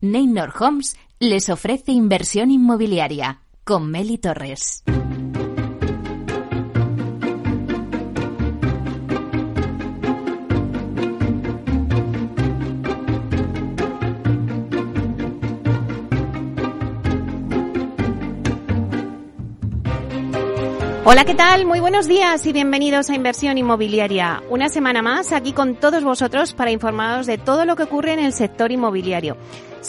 Neynor Homes les ofrece inversión inmobiliaria con Meli Torres. Hola, ¿qué tal? Muy buenos días y bienvenidos a Inversión Inmobiliaria. Una semana más aquí con todos vosotros para informaros de todo lo que ocurre en el sector inmobiliario.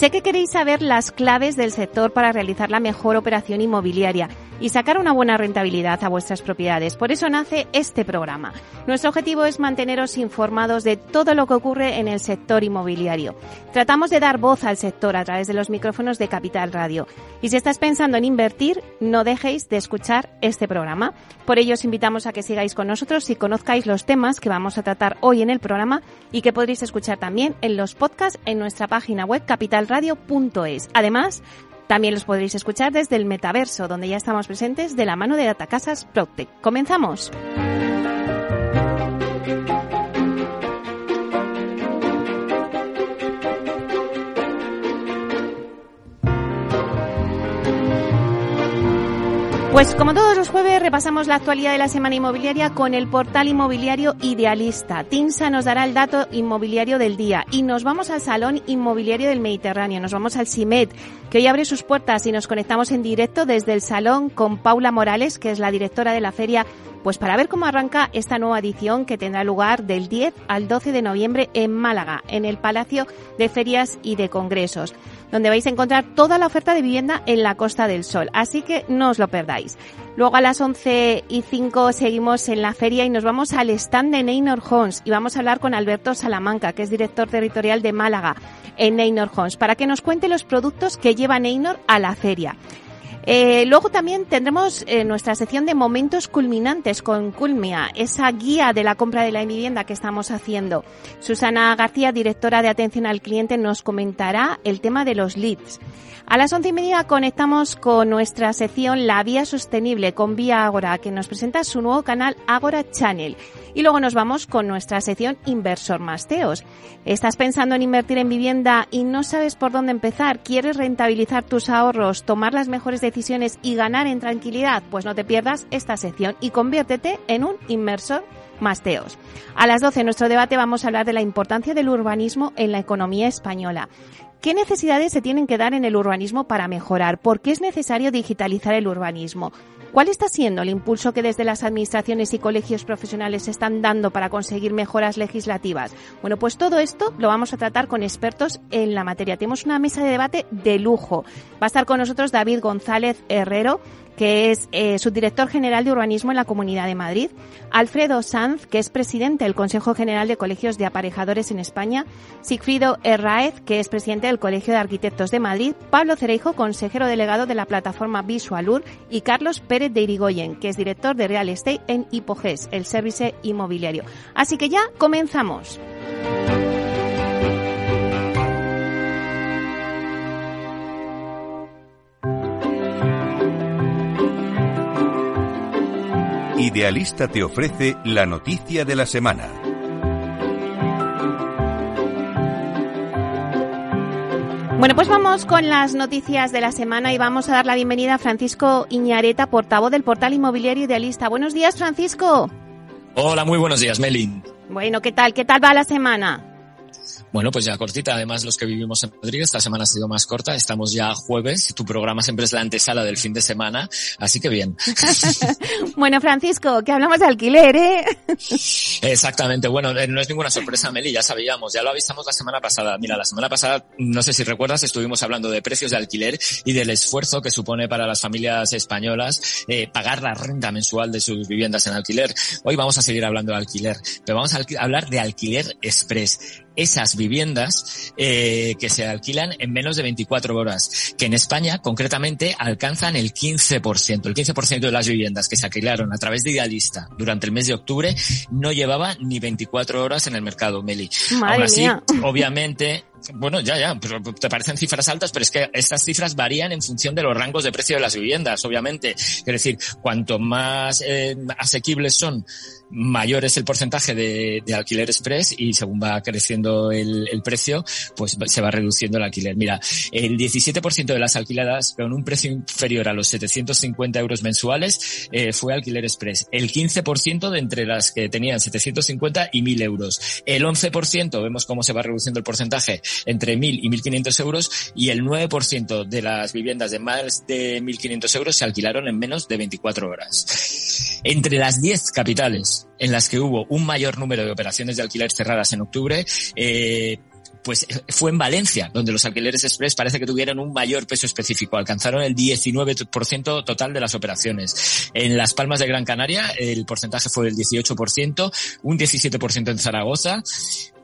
Sé que queréis saber las claves del sector para realizar la mejor operación inmobiliaria y sacar una buena rentabilidad a vuestras propiedades. Por eso nace este programa. Nuestro objetivo es manteneros informados de todo lo que ocurre en el sector inmobiliario. Tratamos de dar voz al sector a través de los micrófonos de Capital Radio. Y si estás pensando en invertir, no dejéis de escuchar este programa. Por ello os invitamos a que sigáis con nosotros y conozcáis los temas que vamos a tratar hoy en el programa y que podréis escuchar también en los podcasts en nuestra página web capitalradio.es. Además, también los podréis escuchar desde el metaverso, donde ya estamos presentes de la mano de Datacasas Proctec. ¡Comenzamos! Pues como todos los jueves repasamos la actualidad de la semana inmobiliaria con el portal inmobiliario Idealista. Tinsa nos dará el dato inmobiliario del día y nos vamos al Salón Inmobiliario del Mediterráneo, nos vamos al CIMED, que hoy abre sus puertas y nos conectamos en directo desde el salón con Paula Morales, que es la directora de la feria pues para ver cómo arranca esta nueva edición que tendrá lugar del 10 al 12 de noviembre en Málaga, en el Palacio de Ferias y de Congresos, donde vais a encontrar toda la oferta de vivienda en la Costa del Sol. Así que no os lo perdáis. Luego a las 11 y 5 seguimos en la feria y nos vamos al stand de Neynor Homes y vamos a hablar con Alberto Salamanca, que es director territorial de Málaga en Neynor Homes, para que nos cuente los productos que lleva Neynor a la feria. Eh, luego también tendremos eh, nuestra sección de momentos culminantes con Culmia, esa guía de la compra de la vivienda que estamos haciendo. Susana García, directora de atención al cliente, nos comentará el tema de los leads. A las once y media conectamos con nuestra sección La Vía Sostenible con Vía Agora, que nos presenta su nuevo canal Agora Channel. Y luego nos vamos con nuestra sección Inversor Masteos. ¿Estás pensando en invertir en vivienda y no sabes por dónde empezar? ¿Quieres rentabilizar tus ahorros, tomar las mejores decisiones y ganar en tranquilidad? Pues no te pierdas esta sección y conviértete en un inversor Masteos. A las 12 en nuestro debate vamos a hablar de la importancia del urbanismo en la economía española. ¿Qué necesidades se tienen que dar en el urbanismo para mejorar? ¿Por qué es necesario digitalizar el urbanismo? ¿Cuál está siendo el impulso que desde las administraciones y colegios profesionales están dando para conseguir mejoras legislativas? Bueno, pues todo esto lo vamos a tratar con expertos en la materia. Tenemos una mesa de debate de lujo. Va a estar con nosotros David González Herrero, que es eh, subdirector general de urbanismo en la Comunidad de Madrid, Alfredo Sanz, que es presidente del Consejo General de Colegios de Aparejadores en España, Sigfrido Herraez, que es presidente del Colegio de Arquitectos de Madrid, Pablo Cereijo, consejero delegado de la plataforma Visualur, y Carlos Pérez de Irigoyen, que es director de Real Estate en Hipoges, el servicio inmobiliario. Así que ya comenzamos. Idealista te ofrece la noticia de la semana. Bueno, pues vamos con las noticias de la semana y vamos a dar la bienvenida a Francisco Iñareta, portavoz del portal inmobiliario Idealista. Buenos días, Francisco. Hola, muy buenos días, Melin. Bueno, ¿qué tal? ¿Qué tal va la semana? Bueno, pues ya cortita. Además, los que vivimos en Madrid, esta semana ha sido más corta. Estamos ya jueves. Tu programa siempre es la antesala del fin de semana. Así que bien. bueno, Francisco, que hablamos de alquiler, ¿eh? Exactamente. Bueno, eh, no es ninguna sorpresa, Meli. Ya sabíamos. Ya lo avisamos la semana pasada. Mira, la semana pasada, no sé si recuerdas, estuvimos hablando de precios de alquiler y del esfuerzo que supone para las familias españolas eh, pagar la renta mensual de sus viviendas en alquiler. Hoy vamos a seguir hablando de alquiler, pero vamos a hablar de alquiler express esas viviendas eh, que se alquilan en menos de 24 horas, que en España concretamente alcanzan el 15%. El 15% de las viviendas que se alquilaron a través de Idealista durante el mes de octubre no llevaba ni 24 horas en el mercado, Meli. Madre Aún así, mía. obviamente, bueno, ya, ya, pero te parecen cifras altas, pero es que estas cifras varían en función de los rangos de precio de las viviendas, obviamente. Es decir, cuanto más eh, asequibles son mayor es el porcentaje de, de alquiler express y según va creciendo el, precio, pues se va reduciendo el alquiler. Mira, el 17% de las alquiladas con un precio inferior a los 750 euros mensuales eh, fue alquiler express. El 15% de entre las que tenían 750 y 1000 euros. El 11% vemos cómo se va reduciendo el porcentaje entre 1000 y 1500 euros y el 9% de las viviendas de más de 1500 euros se alquilaron en menos de 24 horas. Entre las 10 capitales en las que hubo un mayor número de operaciones de alquiler cerradas en octubre, eh, pues fue en Valencia, donde los alquileres express parece que tuvieron un mayor peso específico, alcanzaron el 19% total de las operaciones. En Las Palmas de Gran Canaria el porcentaje fue del 18%, un 17% en Zaragoza,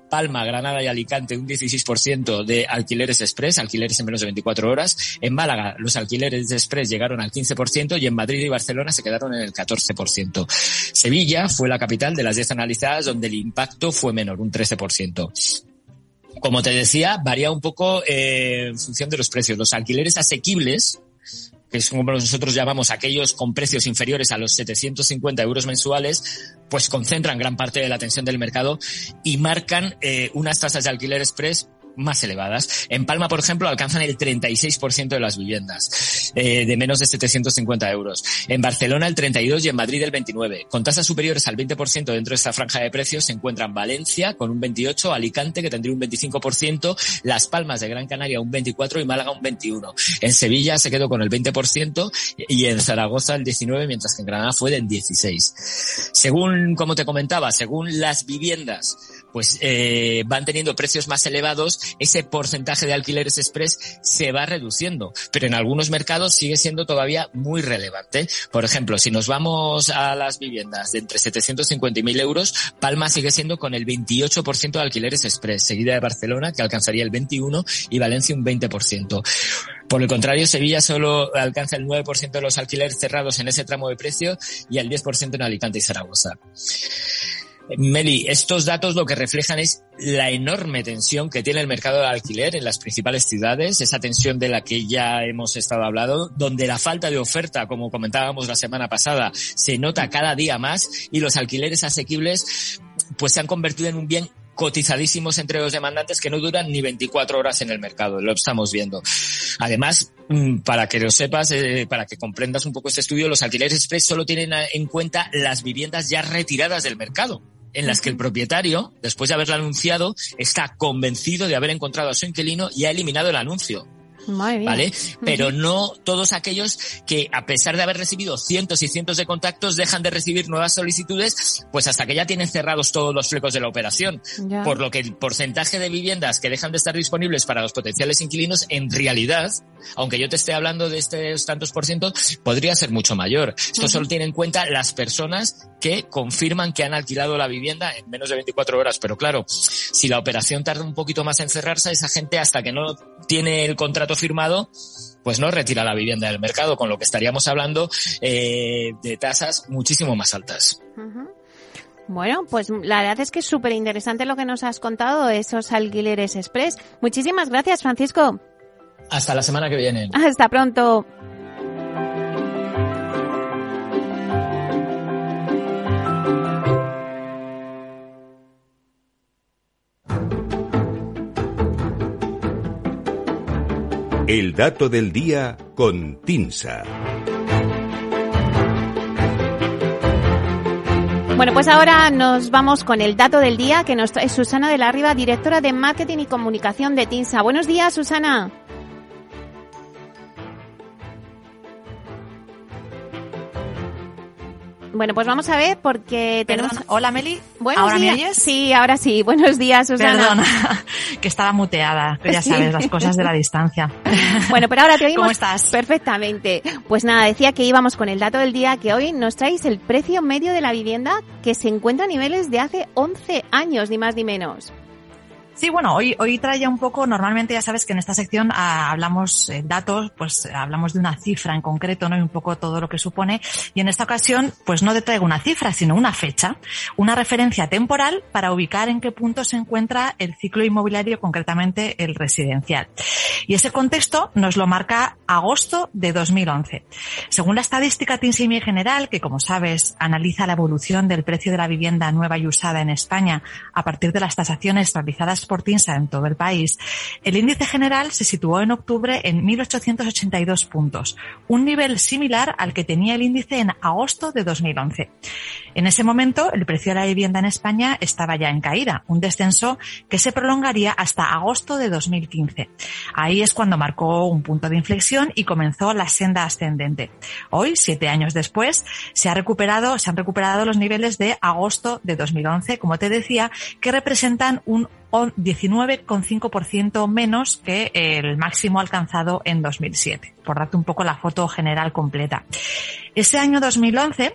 Palma, Granada y Alicante un 16% de alquileres express, alquileres en menos de 24 horas. En Málaga los alquileres express llegaron al 15% y en Madrid y Barcelona se quedaron en el 14%. Sevilla fue la capital de las 10 analizadas donde el impacto fue menor, un 13% como te decía, varía un poco eh, en función de los precios. Los alquileres asequibles, es como nosotros llamamos aquellos con precios inferiores a los 750 euros mensuales, pues concentran gran parte de la atención del mercado y marcan eh, unas tasas de alquiler express más elevadas. En Palma, por ejemplo, alcanzan el 36% de las viviendas, eh, de menos de 750 euros. En Barcelona el 32 y en Madrid el 29. Con tasas superiores al 20% dentro de esta franja de precios se encuentran Valencia con un 28, Alicante que tendría un 25%, Las Palmas de Gran Canaria un 24 y Málaga un 21. En Sevilla se quedó con el 20% y en Zaragoza el 19, mientras que en Granada fue del 16. Según, como te comentaba, según las viviendas, pues eh, van teniendo precios más elevados, ese porcentaje de alquileres express se va reduciendo, pero en algunos mercados sigue siendo todavía muy relevante. Por ejemplo, si nos vamos a las viviendas de entre 750 y 1000 euros, Palma sigue siendo con el 28% de alquileres express, seguida de Barcelona, que alcanzaría el 21%, y Valencia un 20%. Por el contrario, Sevilla solo alcanza el 9% de los alquileres cerrados en ese tramo de precio y el 10% en Alicante y Zaragoza. Meli, estos datos lo que reflejan es la enorme tensión que tiene el mercado del alquiler en las principales ciudades, esa tensión de la que ya hemos estado hablando, donde la falta de oferta, como comentábamos la semana pasada, se nota cada día más y los alquileres asequibles pues se han convertido en un bien cotizadísimos entre los demandantes que no duran ni 24 horas en el mercado, lo estamos viendo. Además, mm, para que lo sepas, eh, para que comprendas un poco este estudio, los alquileres express solo tienen en cuenta las viviendas ya retiradas del mercado en las que el propietario, después de haberla anunciado, está convencido de haber encontrado a su inquilino y ha eliminado el anuncio. ¿Vale? Pero no todos aquellos que, a pesar de haber recibido cientos y cientos de contactos, dejan de recibir nuevas solicitudes, pues hasta que ya tienen cerrados todos los flecos de la operación. Por lo que el porcentaje de viviendas que dejan de estar disponibles para los potenciales inquilinos, en realidad, aunque yo te esté hablando de estos tantos por ciento, podría ser mucho mayor. Esto solo tiene en cuenta las personas que confirman que han alquilado la vivienda en menos de 24 horas. Pero claro, si la operación tarda un poquito más en cerrarse, esa gente hasta que no tiene el contrato firmado, pues no retira la vivienda del mercado, con lo que estaríamos hablando eh, de tasas muchísimo más altas. Bueno, pues la verdad es que es súper interesante lo que nos has contado, esos alquileres express. Muchísimas gracias, Francisco. Hasta la semana que viene. Hasta pronto. El dato del día con Tinsa. Bueno, pues ahora nos vamos con el dato del día que nos trae Susana de la Riva, directora de Marketing y Comunicación de Tinsa. Buenos días, Susana. Bueno, pues vamos a ver porque tenemos... Hola, Meli. Buenos ¿Ahora días. me oyes? Sí, ahora sí. Buenos días, Susana. Perdona, que estaba muteada. Pero ya Sí. sabes, las cosas de la distancia. Bueno, pero ahora te oímos ¿Cómo estás? perfectamente. Pues nada, decía que íbamos con el dato del día que hoy nos traéis el precio medio de la vivienda que se encuentra a niveles de hace 11 años, ni más ni menos. Sí, bueno, hoy, hoy traía un poco, normalmente ya sabes que en esta sección ah, hablamos eh, datos, pues hablamos de una cifra en concreto, ¿no? Y un poco todo lo que supone. Y en esta ocasión, pues no te traigo una cifra, sino una fecha, una referencia temporal para ubicar en qué punto se encuentra el ciclo inmobiliario, concretamente el residencial. Y ese contexto nos lo marca agosto de 2011. Según la estadística TINSIMI General, que como sabes analiza la evolución del precio de la vivienda nueva y usada en España a partir de las tasaciones realizadas por TINSA en todo el país, el índice general se situó en octubre en 1.882 puntos, un nivel similar al que tenía el índice en agosto de 2011. En ese momento, el precio de la vivienda en España estaba ya en caída, un descenso que se prolongaría hasta agosto de 2015. Ahí es cuando marcó un punto de inflexión y comenzó la senda ascendente. Hoy, siete años después, se ha recuperado, se han recuperado los niveles de agosto de 2011, como te decía, que representan un 19,5% menos que el máximo alcanzado en 2007, por darte un poco la foto general completa. Ese año 2011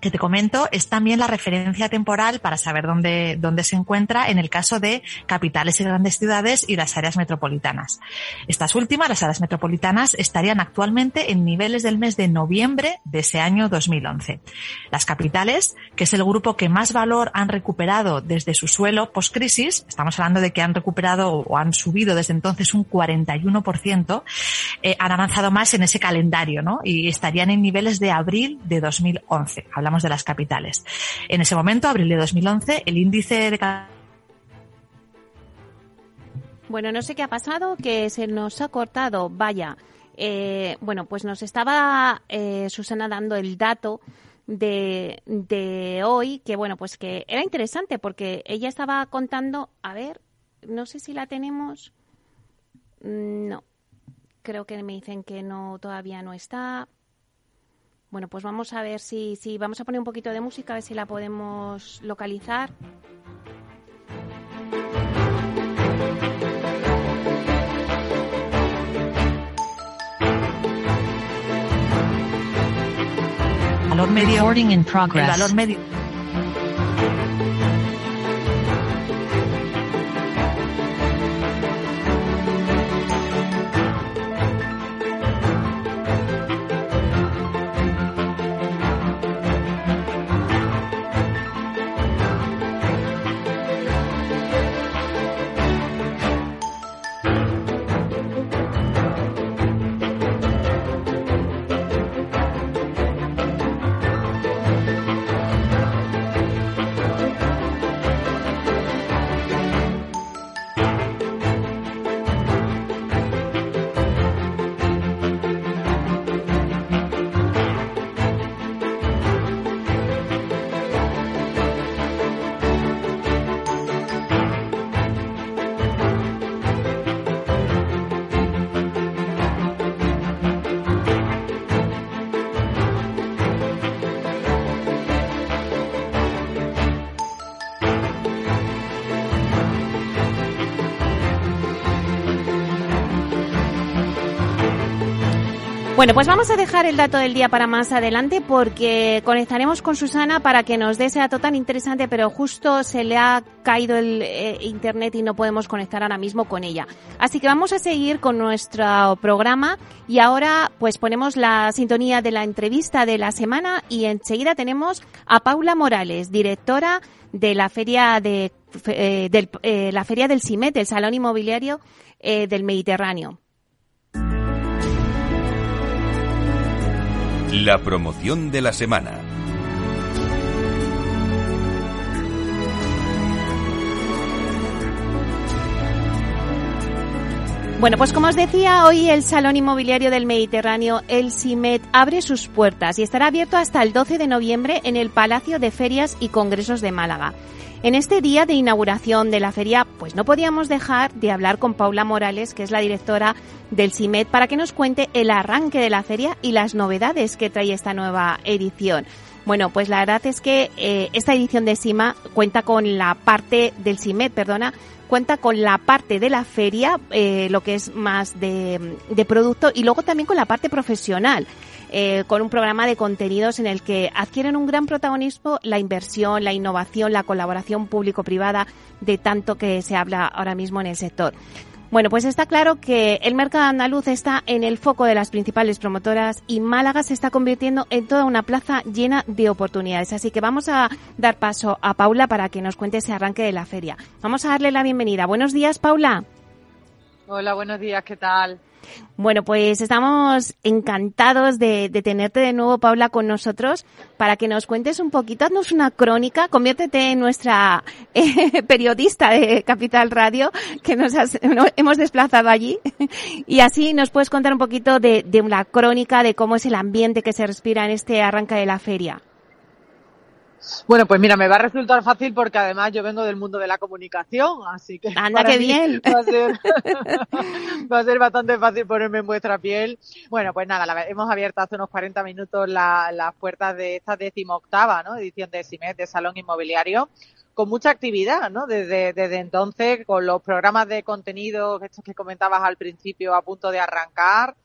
que te comento es también la referencia temporal para saber dónde, dónde se encuentra en el caso de capitales y grandes ciudades y las áreas metropolitanas. Estas últimas, las áreas metropolitanas, estarían actualmente en niveles del mes de noviembre de ese año 2011. Las capitales, que es el grupo que más valor han recuperado desde su suelo post-crisis, estamos hablando de que han recuperado o han subido desde entonces un 41%, eh, han avanzado más en ese calendario, ¿no? Y estarían en niveles de abril de 2011 de las capitales. En ese momento, abril de 2011, el índice de bueno, no sé qué ha pasado, que se nos ha cortado. Vaya, eh, bueno, pues nos estaba eh, Susana dando el dato de, de hoy, que bueno, pues que era interesante porque ella estaba contando, a ver, no sé si la tenemos. No, creo que me dicen que no, todavía no está. Bueno, pues vamos a ver si, si vamos a poner un poquito de música, a ver si la podemos localizar. Valor medio. In progress. El valor medio Bueno, pues vamos a dejar el dato del día para más adelante porque conectaremos con Susana para que nos dé ese dato tan interesante, pero justo se le ha caído el eh, internet y no podemos conectar ahora mismo con ella. Así que vamos a seguir con nuestro programa y ahora pues ponemos la sintonía de la entrevista de la semana y enseguida tenemos a Paula Morales, directora de la feria de eh, del, eh, la feria del CIMET, el Salón Inmobiliario del Mediterráneo. La promoción de la semana. Bueno, pues como os decía, hoy el Salón Inmobiliario del Mediterráneo, el CIMET, abre sus puertas y estará abierto hasta el 12 de noviembre en el Palacio de Ferias y Congresos de Málaga. En este día de inauguración de la feria, pues no podíamos dejar de hablar con Paula Morales, que es la directora del CIMET, para que nos cuente el arranque de la feria y las novedades que trae esta nueva edición. Bueno, pues la verdad es que eh, esta edición de CIMA cuenta con la parte del CIMET, perdona, cuenta con la parte de la feria, eh, lo que es más de, de producto, y luego también con la parte profesional. Eh, con un programa de contenidos en el que adquieren un gran protagonismo la inversión, la innovación, la colaboración público-privada de tanto que se habla ahora mismo en el sector. Bueno, pues está claro que el mercado andaluz está en el foco de las principales promotoras y Málaga se está convirtiendo en toda una plaza llena de oportunidades. Así que vamos a dar paso a Paula para que nos cuente ese arranque de la feria. Vamos a darle la bienvenida. Buenos días, Paula. Hola, buenos días, ¿qué tal? Bueno, pues estamos encantados de, tenerte de nuevo, Paula, con nosotros para que nos cuentes un poquito, haznos una crónica, conviértete en nuestra eh, periodista de Capital Radio, que nos, hemos desplazado allí, y así nos puedes contar un poquito de, de una crónica de cómo es el ambiente que se respira en este arranque de la feria. Bueno, pues mira, me va a resultar fácil porque además yo vengo del mundo de la comunicación, así que. Anda, qué bien. Va a, ser, va a ser bastante fácil ponerme en vuestra piel. Bueno, pues nada, la, hemos abierto hace unos 40 minutos las puertas de esta decimoctava ¿no? edición de CIMED de Salón Inmobiliario con mucha actividad, ¿no? Desde, desde entonces, con los programas de contenido, estos que comentabas al principio, a punto de arrancar,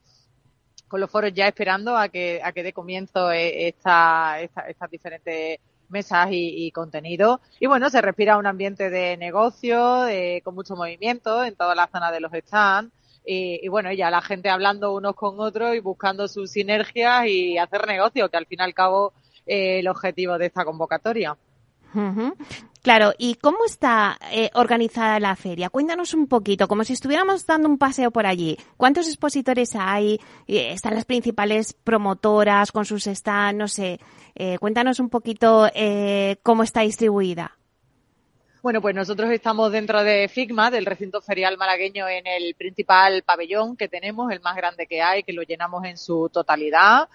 con los foros ya esperando a que, a que dé comienzo eh, esta, esta, estas diferentes mesas y, contenido. Y bueno, se respira un ambiente de negocio, con mucho movimiento en toda la zona de los stands. Y, bueno, ya la gente hablando unos con otros y buscando sus sinergias y hacer negocio, que al fin y al cabo eh, el objetivo de esta convocatoria. Claro, ¿y cómo está eh, organizada la feria? Cuéntanos un poquito, como si estuviéramos dando un paseo por allí. ¿Cuántos expositores hay? Eh, ¿Están las principales promotoras con sus stands? No sé. Eh, cuéntanos un poquito cómo está distribuida. Bueno, pues nosotros estamos dentro de FIGMA, del recinto ferial malagueño, en el principal pabellón que tenemos, el más grande que hay, que lo llenamos en su totalidad.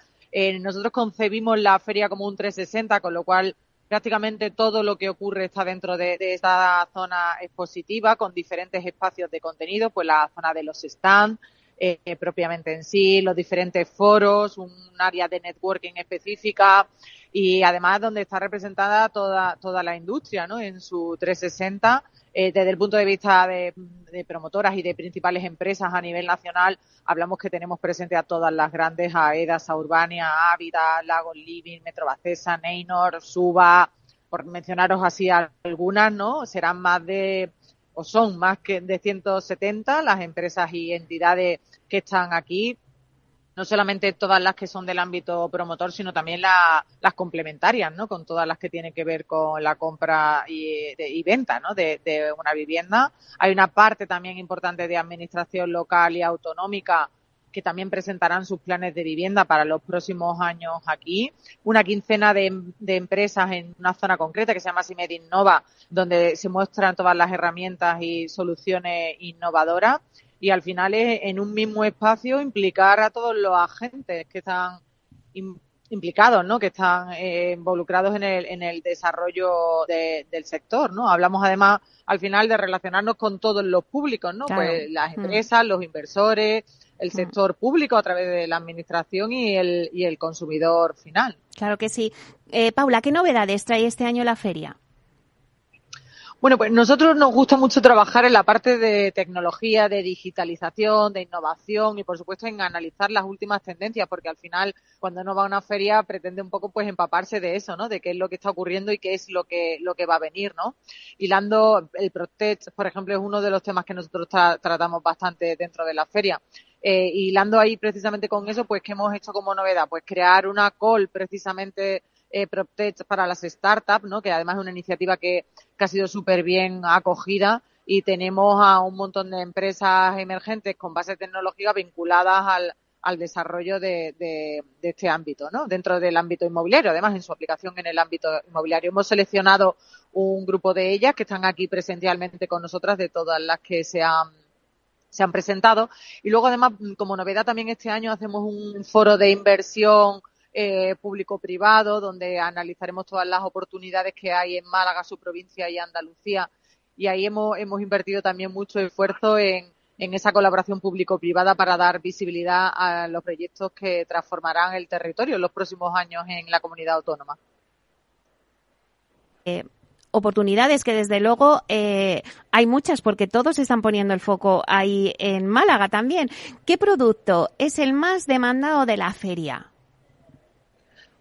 nosotros concebimos la feria como un 360, con lo cual prácticamente todo lo que ocurre está dentro de, esta zona expositiva con diferentes espacios de contenido, pues la zona de los stands, eh, propiamente en sí, los diferentes foros, un área de networking específica y además donde está representada toda, toda la industria, ¿no? En su 360 eh, desde el punto de vista de, promotoras y de principales empresas a nivel nacional, hablamos que tenemos presente a todas las grandes, AEDAS, a Urbania, Ávida, Lagos Living, Metrobacesa, Neynor, Suba, por mencionaros así algunas, ¿no? Serán más de, o son más que de 170 las empresas y entidades que están aquí no solamente todas las que son del ámbito promotor, sino también las complementarias, ¿no? Con todas las que tienen que ver con la compra y, venta, ¿no? De, una vivienda. Hay una parte también importante de administración local y autonómica que también presentarán sus planes de vivienda para los próximos años aquí. Una quincena de, de empresas en una zona concreta que se llama Simed Innova, donde se muestran todas las herramientas y soluciones innovadoras y al final es en un mismo espacio implicar a todos los agentes que están implicados, ¿no? Que están eh, involucrados en el, en el desarrollo del sector, ¿no? Hablamos además al final de relacionarnos con todos los públicos, ¿no? Pues las mm. empresas, los inversores, el mm. sector público a través de la administración y el, y el consumidor final. Claro que sí. Eh, Paula, ¿qué novedades trae este año la feria? Bueno, pues nosotros nos gusta mucho trabajar en la parte de tecnología, de digitalización, de innovación y por supuesto en analizar las últimas tendencias, porque al final cuando uno va a una feria pretende un poco pues empaparse de eso, ¿no? De qué es lo que está ocurriendo y qué es lo que lo que va a venir, ¿no? Hilando el Protect, por ejemplo, es uno de los temas que nosotros tratamos bastante dentro de la feria. Eh, hilando ahí precisamente con eso, pues ¿qué hemos hecho como novedad? Pues crear una call precisamente eh, PropTech para las startups, ¿no? que además es una iniciativa que, ha sido súper bien acogida y tenemos a un montón de empresas emergentes con base tecnológica vinculadas al, al desarrollo de, de, este ámbito, ¿no? Dentro del ámbito inmobiliario, además en su aplicación en el ámbito inmobiliario. Hemos seleccionado un grupo de ellas que están aquí presencialmente con nosotras de todas las que se han se han presentado. Y luego, además, como novedad también este año hacemos un foro de inversión eh, público-privado, donde analizaremos todas las oportunidades que hay en Málaga, su provincia y Andalucía. Y ahí hemos, hemos invertido también mucho esfuerzo en, en esa colaboración público-privada para dar visibilidad a los proyectos que transformarán el territorio en los próximos años en la comunidad autónoma. Eh, oportunidades que desde luego eh, hay muchas porque todos están poniendo el foco ahí en Málaga también. ¿Qué producto es el más demandado de la feria?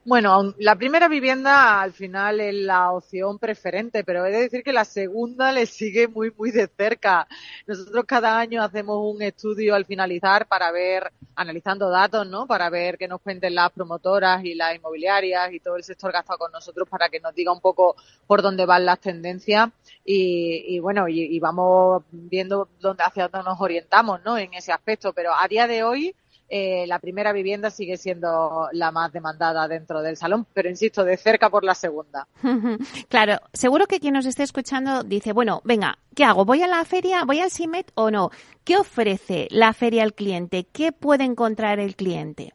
Bueno, la primera vivienda al final es la opción preferente, pero he de decir que la segunda le sigue muy, muy de cerca. Nosotros cada año hacemos un estudio al finalizar para ver, analizando datos, ¿no? Para ver qué nos cuenten las promotoras y las inmobiliarias y todo el sector gastado con nosotros para que nos diga un poco por dónde van las tendencias y, y bueno, y, y, vamos viendo dónde, hacia dónde nos orientamos, ¿no? En ese aspecto, pero a día de hoy, eh, la primera vivienda sigue siendo la más demandada dentro del salón, pero insisto, de cerca por la segunda. claro, seguro que quien nos esté escuchando dice, bueno, venga, ¿qué hago? ¿Voy a la feria? ¿Voy al CIMET o no? ¿Qué ofrece la feria al cliente? ¿Qué puede encontrar el cliente?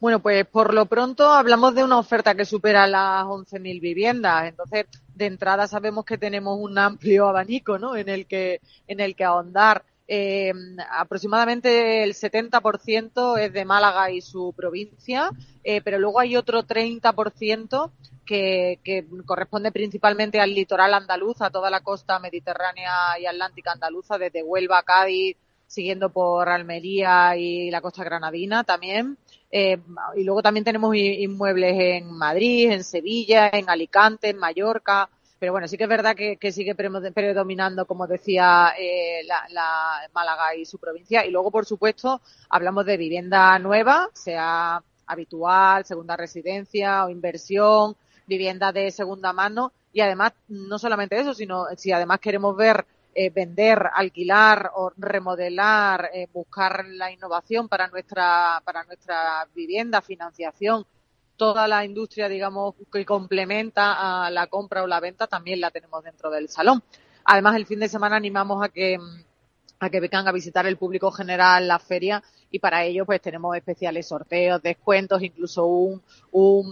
Bueno, pues por lo pronto hablamos de una oferta que supera las 11.000 viviendas. Entonces, de entrada sabemos que tenemos un amplio abanico, ¿no? En el que, en el que ahondar. Eh, aproximadamente el 70% es de Málaga y su provincia, eh, pero luego hay otro 30% que, que, corresponde principalmente al litoral andaluz, a toda la costa mediterránea y atlántica andaluza, desde Huelva a Cádiz, siguiendo por Almería y la costa granadina también. Eh, y luego también tenemos inmuebles en Madrid, en Sevilla, en Alicante, en Mallorca pero bueno, sí que es verdad que, sigue predominando, como decía, eh, la, la, Málaga y su provincia. Y luego, por supuesto, hablamos de vivienda nueva, sea habitual, segunda residencia o inversión, vivienda de segunda mano. Y además, no solamente eso, sino si además queremos ver eh, vender, alquilar o remodelar, eh, buscar la innovación para nuestra, para nuestra vivienda, financiación, toda la industria, digamos, que complementa a la compra o la venta también la tenemos dentro del salón. Además, el fin de semana animamos a que a que vengan a visitar el público general la feria y para ello pues tenemos especiales sorteos, descuentos, incluso un, un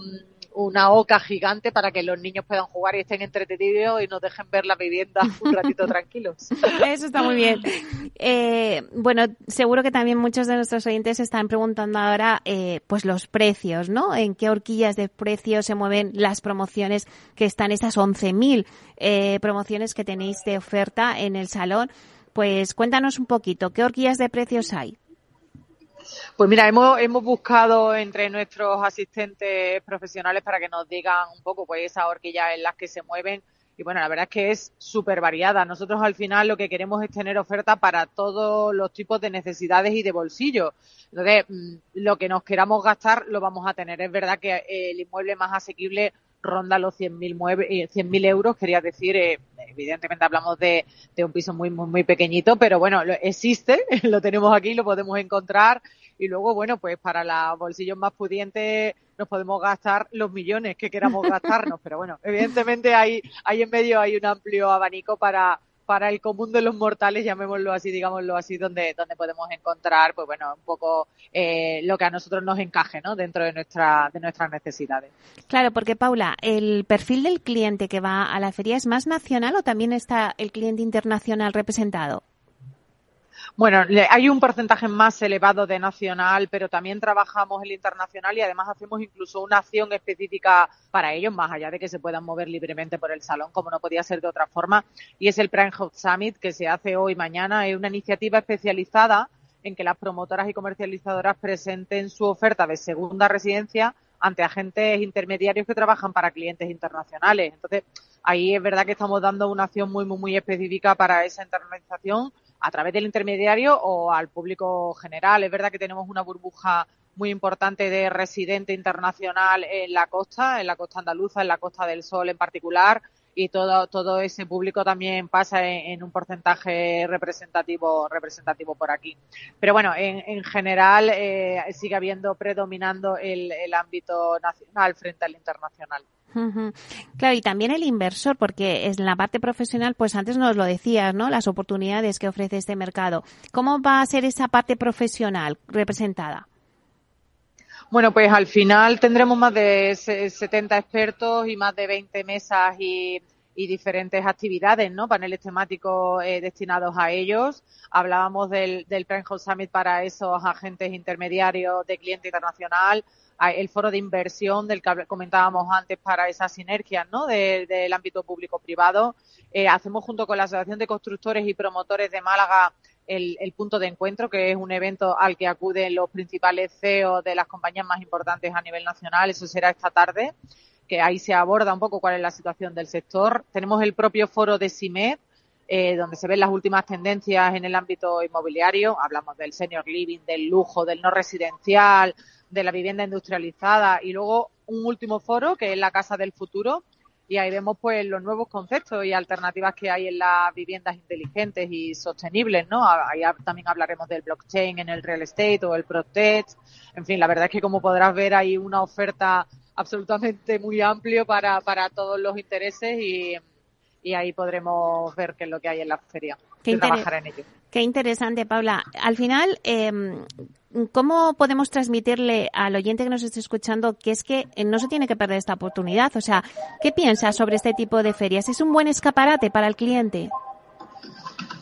una oca gigante para que los niños puedan jugar y estén entretenidos y nos dejen ver la vivienda un ratito tranquilos. Eso está muy bien. Eh, bueno, seguro que también muchos de nuestros oyentes están preguntando ahora, eh, pues los precios, ¿no? En qué horquillas de precios se mueven las promociones que están esas 11.000 eh, promociones que tenéis de oferta en el salón. Pues cuéntanos un poquito, ¿qué horquillas de precios hay? Pues mira, hemos, hemos buscado entre nuestros asistentes profesionales para que nos digan un poco pues esas horquillas en las que se mueven. Y bueno, la verdad es que es súper variada. Nosotros al final lo que queremos es tener oferta para todos los tipos de necesidades y de bolsillo. Entonces, mm, lo que nos queramos gastar lo vamos a tener. Es verdad que el inmueble más asequible ronda los 100.000 100 euros, quería decir, eh, evidentemente hablamos de, de, un piso muy, muy, muy pequeñito, pero bueno, existe, lo tenemos aquí, lo podemos encontrar y luego, bueno, pues para los bolsillos más pudientes nos podemos gastar los millones que queramos gastarnos, pero bueno, evidentemente hay, hay en medio hay un amplio abanico para, para el común de los mortales, llamémoslo así, digámoslo así, donde, donde podemos encontrar, pues bueno, un poco eh, lo que a nosotros nos encaje, ¿no? Dentro de nuestra, de nuestras necesidades. Claro, porque Paula, el perfil del cliente que va a la feria es más nacional o también está el cliente internacional representado? Bueno, hay un porcentaje más elevado de nacional, pero también trabajamos el internacional y además hacemos incluso una acción específica para ellos, más allá de que se puedan mover libremente por el salón, como no podía ser de otra forma. Y es el Prime Hub Summit que se hace hoy mañana. Es una iniciativa especializada en que las promotoras y comercializadoras presenten su oferta de segunda residencia ante agentes intermediarios que trabajan para clientes internacionales. Entonces, ahí es verdad que estamos dando una acción muy, muy, muy específica para esa internalización a través del intermediario o al público general. Es verdad que tenemos una burbuja muy importante de residente internacional en la costa, en la costa andaluza, en la Costa del Sol en particular, y todo, todo ese público también pasa en, un porcentaje representativo, representativo por aquí. Pero bueno, en, en general eh, sigue habiendo, predominando el, el ámbito nacional frente al internacional. Claro, y también el inversor, porque en la parte profesional, pues antes nos lo decías, ¿no? Las oportunidades que ofrece este mercado. ¿Cómo va a ser esa parte profesional representada? Bueno, pues al final tendremos más de 70 expertos y más de 20 mesas y, diferentes actividades, ¿no? Paneles temáticos eh, destinados a ellos. Hablábamos del, del Summit para esos agentes intermediarios de cliente internacional el foro de inversión del que comentábamos antes para esas sinergias ¿no? del ámbito público-privado. Eh, hacemos junto con la Asociación de Constructores y Promotores de Málaga el, punto de encuentro, que es un evento al que acuden los principales CEOs de las compañías más importantes a nivel nacional. Eso será esta tarde, que ahí se aborda un poco cuál es la situación del sector. Tenemos el propio foro de CIMED, eh, donde se ven las últimas tendencias en el ámbito inmobiliario. Hablamos del senior living, del lujo, del no residencial, de la vivienda industrializada y luego un último foro que es la Casa del Futuro, y ahí vemos pues los nuevos conceptos y alternativas que hay en las viviendas inteligentes y sostenibles, ¿no? Ahí también hablaremos del blockchain en el real estate o el protect. En fin, la verdad es que como podrás ver hay una oferta absolutamente muy amplio para, para todos los intereses y, y ahí podremos ver qué es lo que hay en la feria qué trabajar en ello. Qué interesante, Paula. Al final, eh, ¿cómo podemos transmitirle al oyente que nos esté escuchando que es que no se tiene que perder esta oportunidad? O sea, ¿qué piensas sobre este tipo de ferias? ¿Es un buen escaparate para el cliente?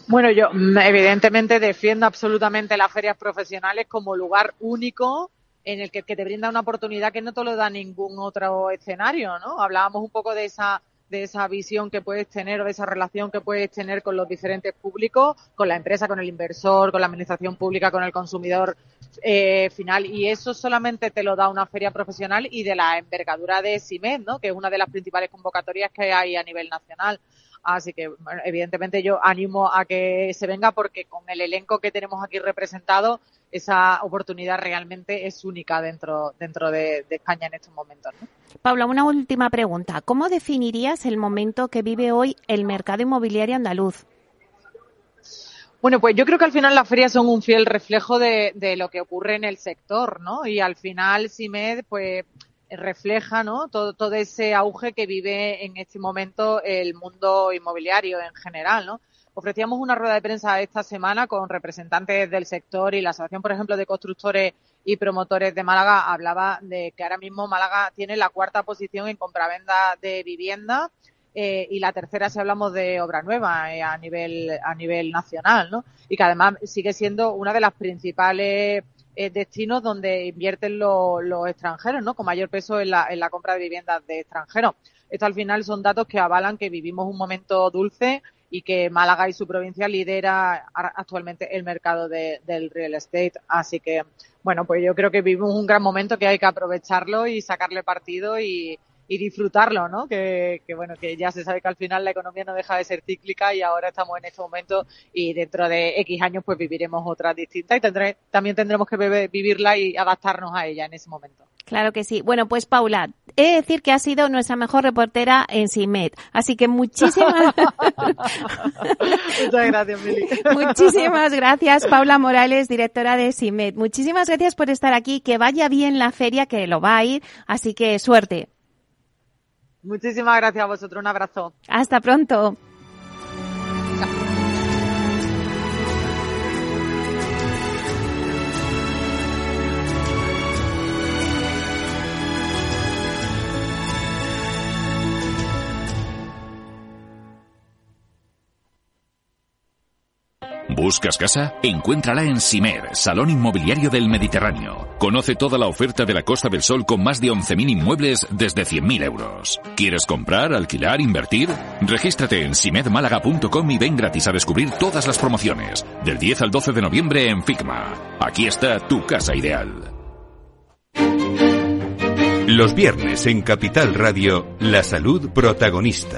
Bueno, yo mm, evidentemente defiendo absolutamente las ferias profesionales como lugar único en el que, que te brinda una oportunidad que no te lo da ningún otro escenario, ¿no? Hablábamos un poco de esa de esa visión que puedes tener o de esa relación que puedes tener con los diferentes públicos, con la empresa, con el inversor, con la administración pública, con el consumidor eh, final. Y eso solamente te lo da una feria profesional y de la envergadura de CIMED, ¿no? que es una de las principales convocatorias que hay a nivel nacional. Así que, evidentemente, yo animo a que se venga porque con el elenco que tenemos aquí representado, esa oportunidad realmente es única dentro, dentro de, España en estos momentos. ¿no? Paula, una última pregunta. ¿Cómo definirías el momento que vive hoy el mercado inmobiliario andaluz? Bueno, pues yo creo que al final las ferias son un fiel reflejo de, de lo que ocurre en el sector, ¿no? Y al final CIMED, pues refleja ¿no? todo, todo ese auge que vive en este momento el mundo inmobiliario en general. ¿no? Ofrecíamos una rueda de prensa esta semana con representantes del sector y la Asociación, por ejemplo, de Constructores y Promotores de Málaga hablaba de que ahora mismo Málaga tiene la cuarta posición en compraventa de vivienda eh, y la tercera si hablamos de obra nueva eh, a nivel a nivel nacional, ¿no? Y que además sigue siendo una de las principales eh, destinos donde invierten los, extranjeros, ¿no? Con mayor peso en la, en la compra de viviendas de extranjeros. Esto al final son datos que avalan que vivimos un momento dulce y que Málaga y su provincia lidera actualmente el mercado del real estate. Así que, bueno, pues yo creo que vivimos un gran momento que hay que aprovecharlo y sacarle partido y, y disfrutarlo, ¿no? Que, que, bueno, que ya se sabe que al final la economía no deja de ser cíclica y ahora estamos en este momento y dentro de X años pues viviremos otra distinta y tendré, también tendremos que vivirla y adaptarnos a ella en ese momento. Claro que sí. Bueno, pues Paula, he de decir que ha sido nuestra mejor reportera en CIMED. Así que muchísimas Muchas gracias, Mili. Muchísimas gracias, Paula Morales, directora de CIMED. Muchísimas gracias por estar aquí. Que vaya bien la feria, que lo va a ir. Así que suerte. Muchísimas gracias a vosotros. Un abrazo. Hasta pronto. ¿Buscas casa? Encuéntrala en Simer, Salón Inmobiliario del Mediterráneo. Conoce toda la oferta de la Costa del Sol con más de 11.000 inmuebles desde 100.000 euros. ¿Quieres comprar, alquilar, invertir? Regístrate en simedmálaga.com y ven gratis a descubrir todas las promociones. Del 10 al 12 de noviembre en Figma. Aquí está tu casa ideal. Los viernes en Capital Radio, la salud protagonista.